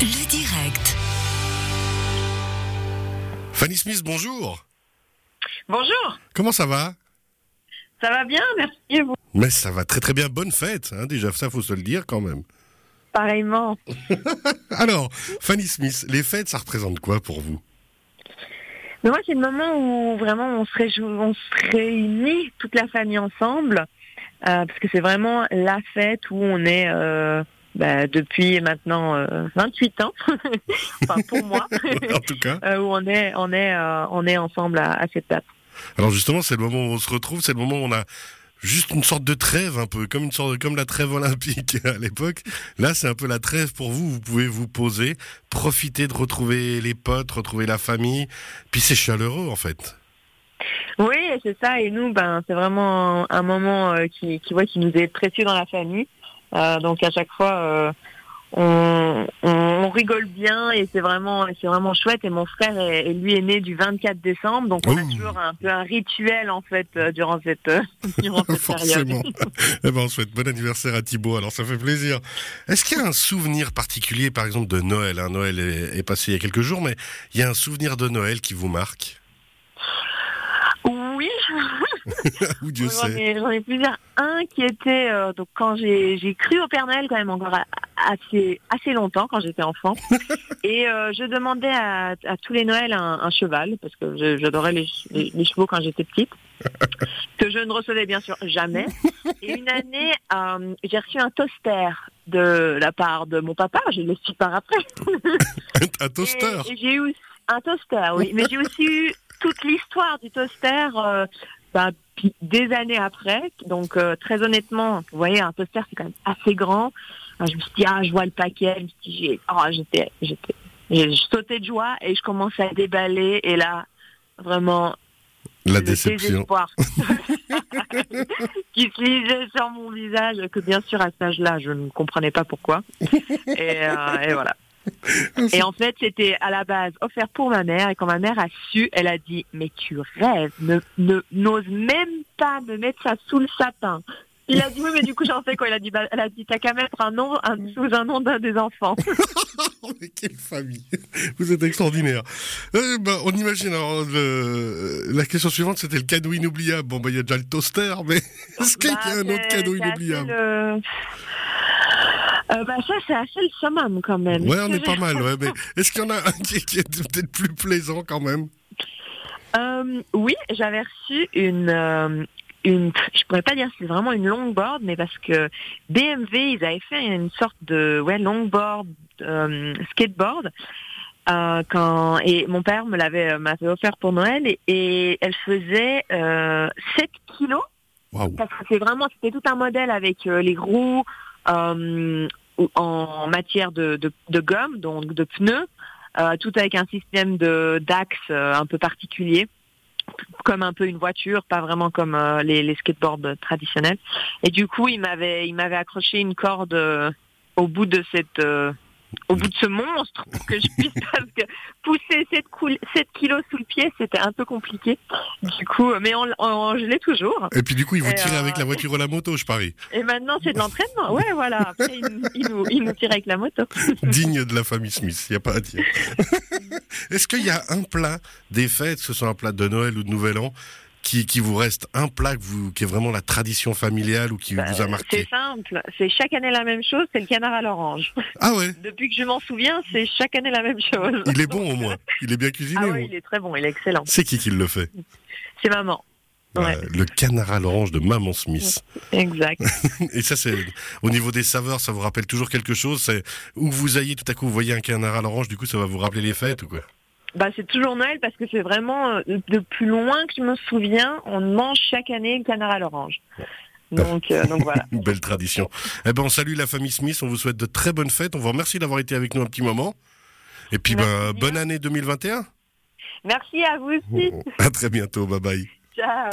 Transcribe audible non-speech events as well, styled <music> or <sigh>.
Le direct. Fanny Smith, bonjour. Bonjour, Comment ça va? Ça va bien, merci et vous? Mais ça va très très bien. Bonne fête, hein, déjà ça faut se le dire quand même. Pareillement. <laughs> Alors, Fanny Smith, les fêtes, ça représente quoi pour vous? Mais moi, c'est le moment où vraiment on se, réjou- on se réunit toute la famille ensemble, euh, parce que c'est vraiment la fête où on est euh, bah, depuis maintenant euh, 28 ans, <laughs> enfin pour moi, <laughs> En tout cas. euh, où on est, on est, euh, on est ensemble à, à cette date. Alors justement, c'est le moment où on se retrouve, c'est le moment où on a juste une sorte de trêve un peu, comme une sorte de, comme la trêve olympique <laughs> à l'époque. Là, c'est un peu la trêve pour vous. Vous pouvez vous poser, profiter de retrouver les potes, retrouver la famille. Puis c'est chaleureux en fait. Oui, c'est ça. Et nous, ben, c'est vraiment un moment euh, qui, qui, ouais, qui nous est précieux dans la famille. Euh, donc à chaque fois, euh, on, on, on rigole bien et c'est vraiment, c'est vraiment chouette. Et mon frère, est, lui, est né du 24 décembre, donc on a Ouh. toujours un peu un rituel en fait euh, durant cette, euh, <laughs> durant cette période. Forcément. <laughs> eh ben, on souhaite bon anniversaire à Thibaut, alors ça fait plaisir. Est-ce qu'il y a un souvenir particulier, par exemple, de Noël? Hein Noël est, est passé il y a quelques jours, mais il y a un souvenir de Noël qui vous marque? Oui, <laughs> <laughs> Ou Dieu j'en sait. ai, j'en ai plusieurs. Un qui était euh, donc quand j'ai j'ai cru au Père Noël quand même encore assez assez longtemps quand j'étais enfant <laughs> et euh, je demandais à, à tous les Noëls un, un cheval parce que je- j'adorais les, ch- les, les chevaux quand j'étais petite <laughs> que je ne recevais bien sûr jamais. Et une année euh, j'ai reçu un toaster de la part de mon papa. Je l'ai su par après. Un toaster Et, et j'ai eu un toaster, oui. Mais j'ai aussi eu toute l'histoire du toaster euh, puis des années après. Donc, euh, très honnêtement, vous voyez, un toaster, c'est quand même assez grand. Je me suis dit, ah, je vois le paquet. Je me suis dit, oh, j'étais, j'étais, je sautais de joie et je commençais à déballer. Et là, vraiment, La déception. <laughs> <laughs> qui se lisait sur mon visage, que bien sûr, à cet âge-là, je ne comprenais pas pourquoi. Et, euh, et voilà. <laughs> Et en fait, c'était à la base offert pour ma mère. Et quand ma mère a su, elle a dit Mais tu rêves, ne, ne- n'ose même pas me mettre ça sous le sapin. Il a dit Oui, mais du coup, j'en sais quoi? Il a dit bah, Elle a dit T'as qu'à mettre un nom un- sous un nom d'un des enfants. <laughs> Oh, mais quelle famille Vous êtes extraordinaire. Euh, ben, on imagine, alors, le- la question suivante, c'était le cadeau inoubliable. Bon, ben, il y a déjà le toaster, mais <laughs> est-ce qu'il y a Bah, un autre cadeau inoubliable? le- Euh, bah, ça, c'est assez le summum quand même. Ouais, on est pas <laughs> mal, ouais, mais est-ce qu'il y en a un qui, qui est peut-être plus plaisant quand même? Euh, oui, j'avais reçu une, euh, une, je pourrais pas dire si c'est vraiment une longboard, mais parce que BMW, ils avaient fait une sorte de ouais longboard, euh, skateboard. euh, quand et mon père me l'avait m'avait offert pour Noël et, et elle faisait euh, 7 kilos Waouh parce que c'est vraiment c'était tout un modèle avec euh, les roues en matière de, gomme donc de pneus euh, tout avec un système de d'axe euh, un peu particulier comme un peu une voiture pas vraiment comme euh, les, skateboards traditionnels. Et du coup il m'avait il m'avait accroché une corde euh, au bout de cette euh, au bout de ce monstre pour que je puisse <laughs> parce que pousser 7, coul- 7 kilos sous le pied c'était un peu compliqué du coup mais on, on- je l'ai toujours Et puis du coup, il vous tirez euh, avec la voiture ou la moto, je parie. et maintenant, c'est de l'entraînement. Ouais, voilà. Après, il, nous- il nous, il nous tire avec la moto. <laughs> Digne de la famille Smith, il n'y a pas à dire. <laughs> Est-ce qu'il y a un plat des fêtes, que ce soit un plat de Noël ou de Nouvel An, qui, qui vous reste un plat vous, qui est vraiment la tradition familiale ou qui vous a marqué C'est simple. C'est chaque année la même chose. C'est le canard à l'orange. Ah ouais <laughs> Depuis que je m'en souviens, c'est chaque année la même chose. Il est bon au moins. Il est bien cuisiné. Ah ouais, il est très bon. Il est excellent. C'est qui qui le fait C'est maman. Ouais. Euh, Le canard à l'orange de Maman Smith. <laughs> Exact. <laughs> Et ça, c'est au niveau des saveurs, ça vous rappelle toujours quelque chose? C'est où vous ayez tout à coup, vous voyez un canard à l'orange, du coup, ça va vous rappeler les fêtes ou quoi? Bah, c'est toujours Noël parce que c'est vraiment euh, de plus loin que je me souviens. On mange chaque année le canard à l'orange. Donc, euh, donc voilà. <laughs> Une belle tradition. Eh ben, on salue la famille Smith. On vous souhaite de très bonnes fêtes. On vous remercie d'avoir été avec nous un petit moment. Et puis, ben, bonne année 2021. Merci à vous aussi. <laughs> À très bientôt. Bye bye. Ciao.